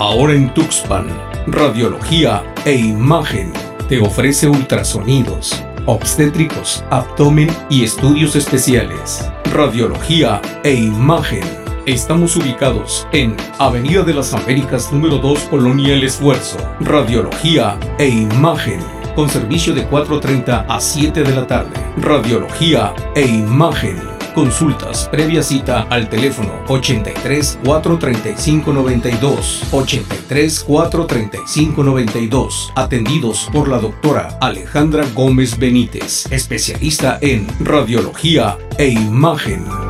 Ahora en Tuxpan, radiología e imagen. Te ofrece ultrasonidos, obstétricos, abdomen y estudios especiales. Radiología e imagen. Estamos ubicados en Avenida de las Américas número 2, Colonia El Esfuerzo. Radiología e imagen. Con servicio de 4.30 a 7 de la tarde. Radiología e imagen Consultas previa cita al teléfono 83 435 92 83 435 92 atendidos por la doctora Alejandra Gómez Benítez, especialista en radiología e imagen.